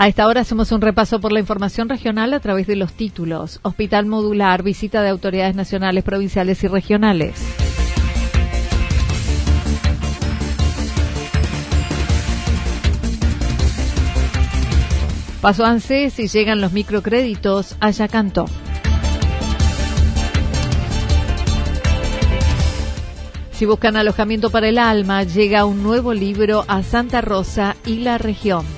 A esta hora hacemos un repaso por la información regional a través de los títulos. Hospital Modular, visita de autoridades nacionales, provinciales y regionales. Paso ANSES y llegan los microcréditos a Yacanto. Si buscan alojamiento para el alma, llega un nuevo libro a Santa Rosa y la región.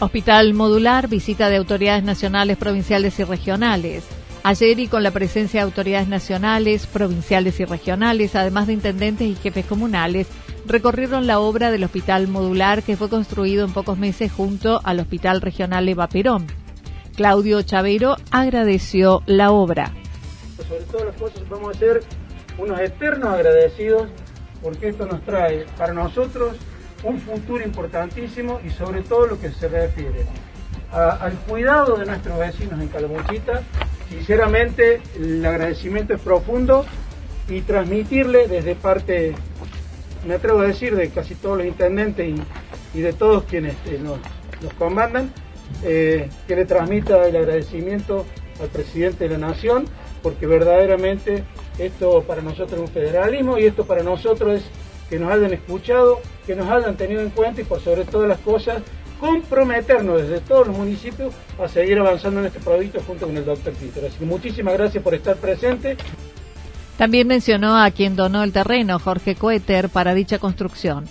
Hospital Modular, visita de autoridades nacionales, provinciales y regionales. Ayer y con la presencia de autoridades nacionales, provinciales y regionales, además de intendentes y jefes comunales, recorrieron la obra del Hospital Modular que fue construido en pocos meses junto al Hospital Regional Eva Perón. Claudio Chavero agradeció la obra. Sobre todas las cosas vamos a ser unos eternos agradecidos porque esto nos trae para nosotros un futuro importantísimo y sobre todo lo que se refiere al cuidado de nuestros vecinos en Calamuchita. Sinceramente, el agradecimiento es profundo y transmitirle desde parte, me atrevo a decir, de casi todos los intendentes y, de todos quienes nos, nos, comandan, eh, que le transmita el agradecimiento al presidente de la Nación, porque verdaderamente esto para nosotros es un federalismo y esto para nosotros es que nos hayan escuchado, que nos hayan tenido en cuenta y por sobre todas las cosas comprometernos desde todos los municipios a seguir avanzando en este proyecto junto con el doctor Peter. Así que muchísimas gracias por estar presente. También mencionó a quien donó el terreno, Jorge Coeter, para dicha construcción.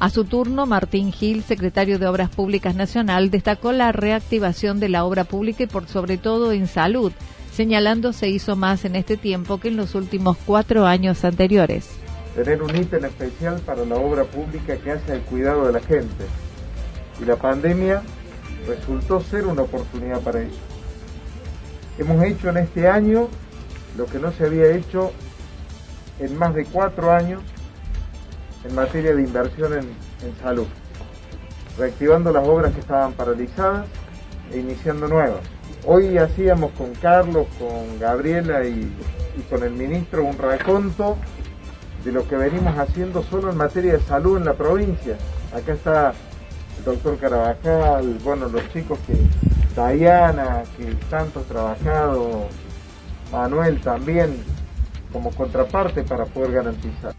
A su turno, Martín Gil, secretario de Obras Públicas Nacional, destacó la reactivación de la obra pública y por sobre todo en salud, señalando se hizo más en este tiempo que en los últimos cuatro años anteriores tener un ítem especial para la obra pública que hace el cuidado de la gente. Y la pandemia resultó ser una oportunidad para eso. Hemos hecho en este año lo que no se había hecho en más de cuatro años en materia de inversión en, salud, reactivando las obras que estaban paralizadas e iniciando nuevas. Hoy hacíamos con Carlos, con Gabriela y, y con el ministro un raconto de lo que venimos haciendo solo en materia de salud en la provincia. Acá está el doctor Carabajal, bueno, los chicos que, Diana, que tanto ha trabajado, Manuel también, como contraparte para poder garantizar.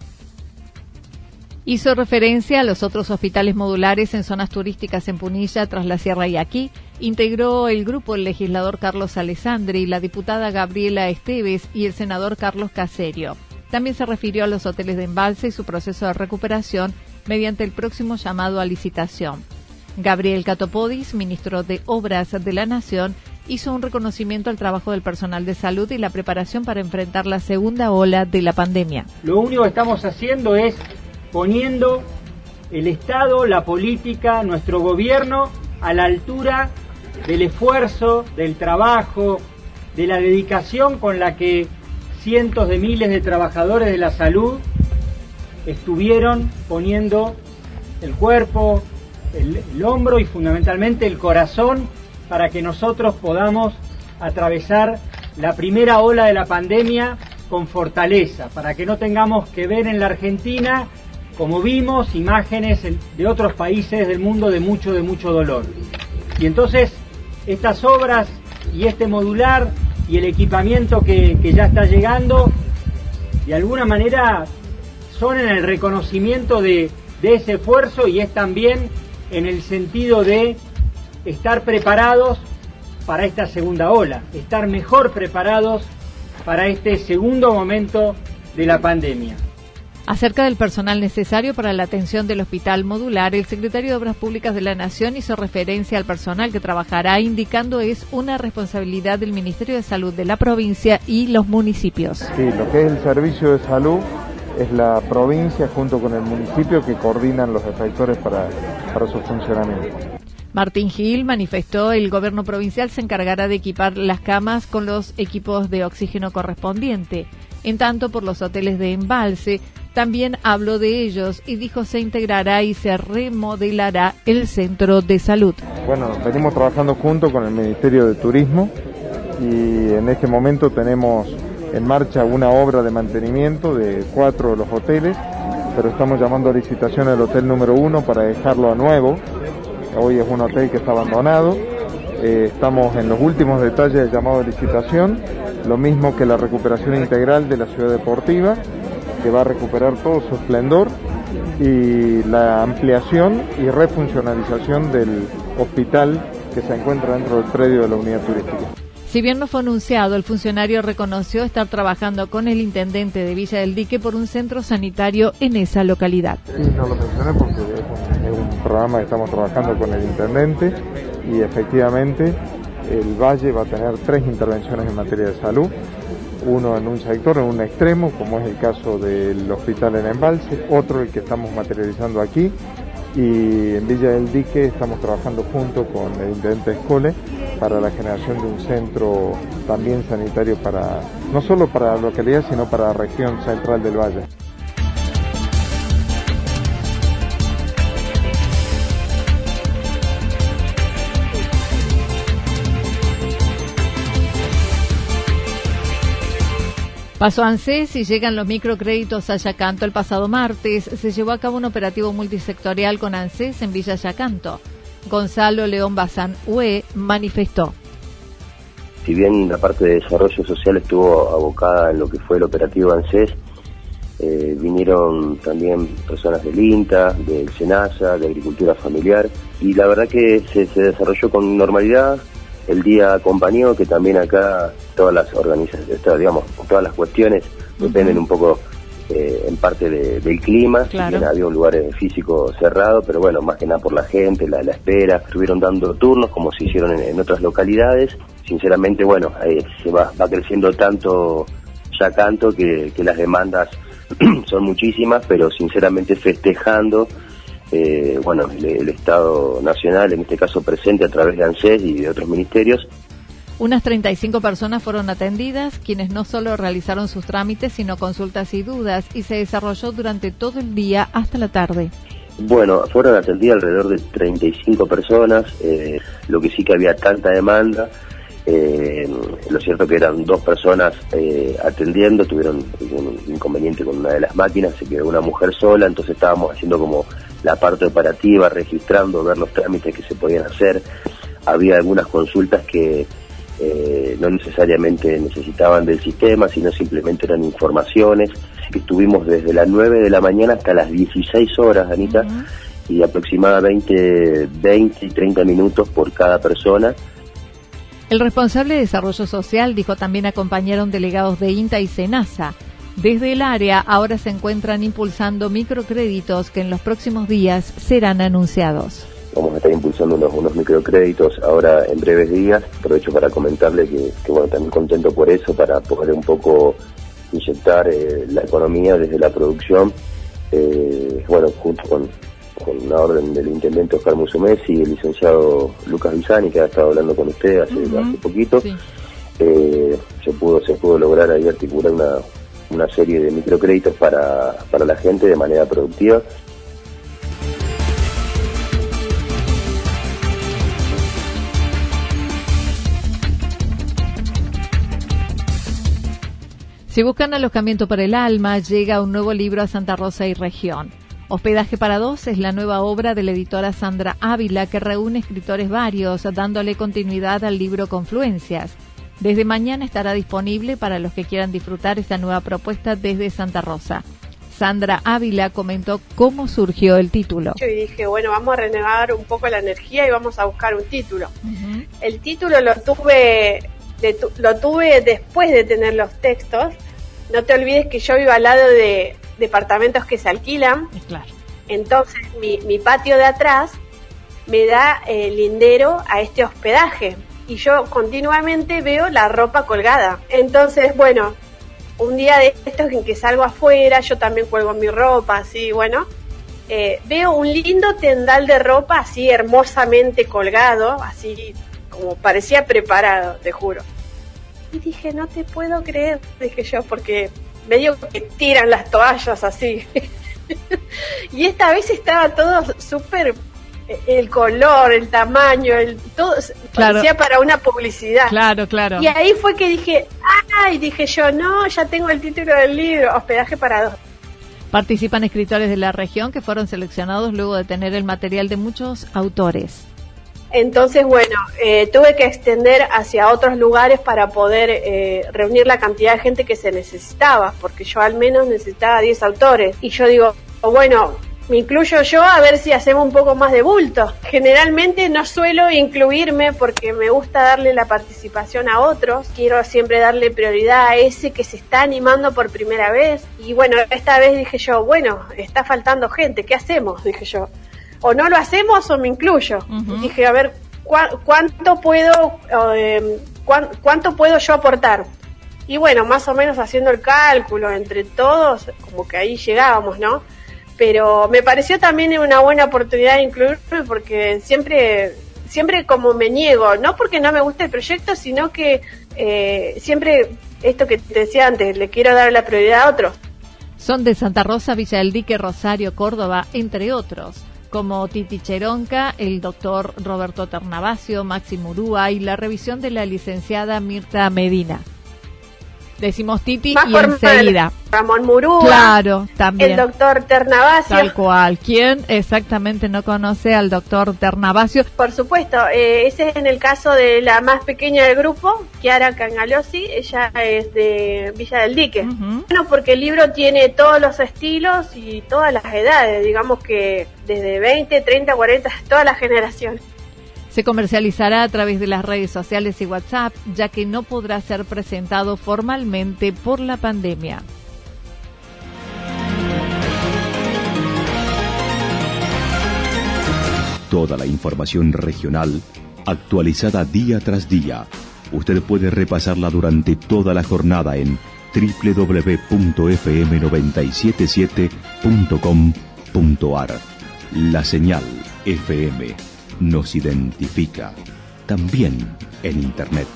Hizo referencia a los otros hospitales modulares en zonas turísticas en Punilla, tras la Sierra y aquí. Integró el grupo el legislador Carlos Alessandri, la diputada Gabriela Esteves y el senador Carlos Caserio. También se refirió a los hoteles de embalse y su proceso de recuperación mediante el próximo llamado a licitación. Gabriel Catopodis, ministro de Obras de la Nación, hizo un reconocimiento al trabajo del personal de salud y la preparación para enfrentar la segunda ola de la pandemia. Lo único que estamos haciendo es poniendo el Estado, la política, nuestro gobierno a la altura del esfuerzo, del trabajo, de la dedicación con la que cientos de miles de trabajadores de la salud estuvieron poniendo el cuerpo, el, hombro y fundamentalmente el corazón para que nosotros podamos atravesar la primera ola de la pandemia con fortaleza, para que no tengamos que ver en la Argentina, como vimos, imágenes de otros países del mundo de mucho, de mucho dolor. Y entonces, estas obras y este modular y el equipamiento que, ya está llegando, de alguna manera son en el reconocimiento de, de ese esfuerzo y es también en el sentido de estar preparados para esta segunda ola, estar mejor preparados para este segundo momento de la pandemia. Acerca del personal necesario para la atención del hospital modular, el secretario de Obras Públicas de la Nación hizo referencia al personal que trabajará, indicando es una responsabilidad del Ministerio de Salud de la provincia y los municipios. Sí, lo que es el servicio de salud es la provincia junto con el municipio que coordinan los efectores para, para su funcionamiento. Martín Gil manifestó el gobierno provincial se encargará de equipar las camas con los equipos de oxígeno correspondiente. En tanto, por los hoteles de embalse, también habló de ellos y dijo se integrará y se remodelará el centro de salud. Bueno, venimos trabajando junto con el Ministerio de Turismo y en este momento tenemos en marcha una obra de mantenimiento de cuatro de los hoteles, pero estamos llamando a licitación el hotel número uno para dejarlo a nuevo hoy es un hotel que está abandonado. Eh, estamos en los últimos detalles del llamado de licitación, lo mismo que la recuperación integral de la ciudad deportiva, que va a recuperar todo su esplendor, y la ampliación y refuncionalización del hospital que se encuentra dentro del predio de la unidad turística. Si bien no fue anunciado, el funcionario reconoció estar trabajando con el intendente de Villa del Dique por un centro sanitario en esa localidad. Sí, no lo mencioné porque es un, programa que estamos trabajando con el intendente y efectivamente el Valle va a tener tres intervenciones en materia de salud, uno en un sector, en un extremo, como es el caso del hospital en Embalse, otro el que estamos materializando aquí y en Villa del Dique estamos trabajando junto con el intendente Escole para la generación de un centro también sanitario para no solo para la localidad sino para la región central del valle. Pasó ANSES y llegan los microcréditos a Yacanto el pasado martes. Se llevó a cabo un operativo multisectorial con ANSES en Villa Yacanto. Gonzalo León Bazán UE manifestó. Si bien la parte de desarrollo social estuvo abocada en lo que fue el operativo ANSES, eh, vinieron también personas del INTA, del SENASA, de Agricultura Familiar, y la verdad que se desarrolló con normalidad, el día acompañó, que también acá todas las organizaciones, digamos, todas las cuestiones dependen un poco eh, en parte del clima, había un lugar eh, físico cerrado, pero bueno, más que nada por la gente, la, la espera, estuvieron dando turnos como se hicieron en, otras localidades, sinceramente, bueno, eh, se va, va creciendo tanto ya canto que, que las demandas son muchísimas, pero sinceramente festejando eh, bueno, el, Estado Nacional, en este caso presente a través de ANSES y de otros ministerios. Unas 35 personas fueron atendidas, quienes no solo realizaron sus trámites, sino consultas y dudas, y se desarrolló durante todo el día hasta la tarde. Bueno, fueron atendidas alrededor de 35 personas, eh, lo que sí que había tanta demanda. Eh, lo cierto que eran dos personas eh, atendiendo, tuvieron un inconveniente con una de las máquinas, se quedó una mujer sola, entonces estábamos haciendo como la parte operativa, registrando, ver los trámites que se podían hacer. Había algunas consultas que eh, no necesariamente necesitaban del sistema, sino simplemente eran informaciones. estuvimos desde las 9 de la mañana hasta las 16 horas, Anita, y aproximadamente 20 y 30 minutos por cada persona. El responsable de Desarrollo Social dijo también acompañaron delegados de INTA y SENASA desde el área ahora se encuentran impulsando microcréditos que en los próximos días serán anunciados. Vamos a estar impulsando unos, microcréditos ahora en breves días. Aprovecho para comentarle que, bueno, también contento por eso, para poder un poco inyectar eh, la economía desde la producción. Eh, bueno, junto con, con la orden del intendente Oscar Musumesi y el licenciado Lucas Vizani, que ha estado hablando con usted hace, poquito, eh, se pudo se pudo lograr ahí articular una, una serie de microcréditos para, para la gente de manera productiva. Si buscan alojamiento para el alma, llega un nuevo libro a Santa Rosa y región. Hospedaje para dos es la nueva obra de la editora Sandra Ávila que reúne escritores varios, dándole continuidad al libro Confluencias. Desde mañana estará disponible para los que quieran disfrutar esta nueva propuesta desde Santa Rosa. Sandra Ávila comentó cómo surgió el título. Yo dije, bueno, vamos a renegar un poco la energía y vamos a buscar un título. El título lo tuve, lo tuve después de tener los textos. No te olvides que yo vivo al lado de departamentos que se alquilan. Claro. Entonces, mi, mi patio de atrás me da el lindero a este hospedaje y yo continuamente veo la ropa colgada. Entonces, bueno, un día de estos en que salgo afuera, yo también cuelgo mi ropa, así, bueno, eh, veo un lindo tendal de ropa así hermosamente colgado, así como parecía preparado, te juro. Y dije, no te puedo creer, dije yo, porque medio que tiran las toallas así. y esta vez estaba todo súper el color, el tamaño, el todo parecía para una publicidad. Claro, claro. Y ahí fue que dije, ay, dije yo, no, ya tengo el título del libro, hospedaje para dos. Participan escritores de la región que fueron seleccionados luego de tener el material de muchos autores. Entonces, bueno, eh, tuve que extender hacia otros lugares para poder eh, reunir la cantidad de gente que se necesitaba, porque yo al menos necesitaba 10 autores. Y yo digo, bueno, me incluyo yo a ver si hacemos un poco más de bulto. Generalmente no suelo incluirme porque me gusta darle la participación a otros. Quiero siempre darle prioridad a ese que se está animando por primera vez. Y bueno, esta vez dije yo, bueno, está faltando gente, ¿qué hacemos? Dije yo. O no lo hacemos o me incluyo. Dije, a ver, ¿cuánto puedo, eh, cuánto puedo yo aportar? Y bueno, más o menos haciendo el cálculo entre todos, como que ahí llegábamos, ¿no? Pero me pareció también una buena oportunidad de incluirme porque siempre siempre como me niego, no porque no me guste el proyecto, sino que eh, siempre esto que te decía antes, le quiero dar la prioridad a otros. Son de Santa Rosa, Villa del Dique, Rosario, Córdoba, entre otros, como Titi Cheronca, el doctor Roberto Ternavasio, Maxi Murúa y la revisión de la licenciada Mirta Medina. Decimos Titi y enseguida. Ramón Murúa. Claro, también. El doctor Ternavasio. Tal cual. ¿Quién exactamente no conoce al doctor Ternavasio? Por supuesto, eh, ese es en el caso de la más pequeña del grupo, Chiara Cangalosi. Ella es de Villa del Dique. Bueno, porque el libro tiene todos los estilos y todas las edades, digamos que desde 20, 30, 40, todas las generaciones. Se comercializará a través de las redes sociales y WhatsApp, ya que no podrá ser presentado formalmente por la pandemia. Toda la información regional actualizada día tras día. Usted puede repasarla durante toda la jornada en www.fm977.com.ar. La señal FM nos identifica, también en Internet.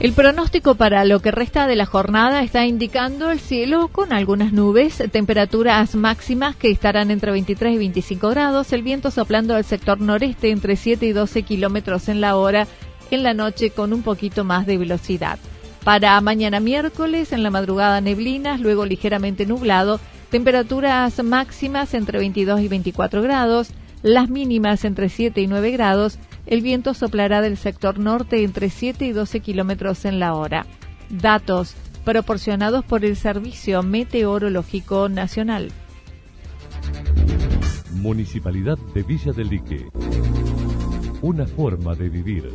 El pronóstico para lo que resta de la jornada está indicando el cielo con algunas nubes, temperaturas máximas que estarán entre 23 y 25 grados, el viento soplando al sector noreste entre 7 y 12 kilómetros en la hora, en la noche con un poquito más de velocidad. Para mañana miércoles, en la madrugada neblinas, luego ligeramente nublado, temperaturas máximas entre 22 y 24 grados, las mínimas entre 7 y 9 grados, el viento soplará del sector norte entre 7 y 12 kilómetros en la hora. Datos proporcionados por el Servicio Meteorológico Nacional. Municipalidad de Villa del Lique. Una forma de vivir.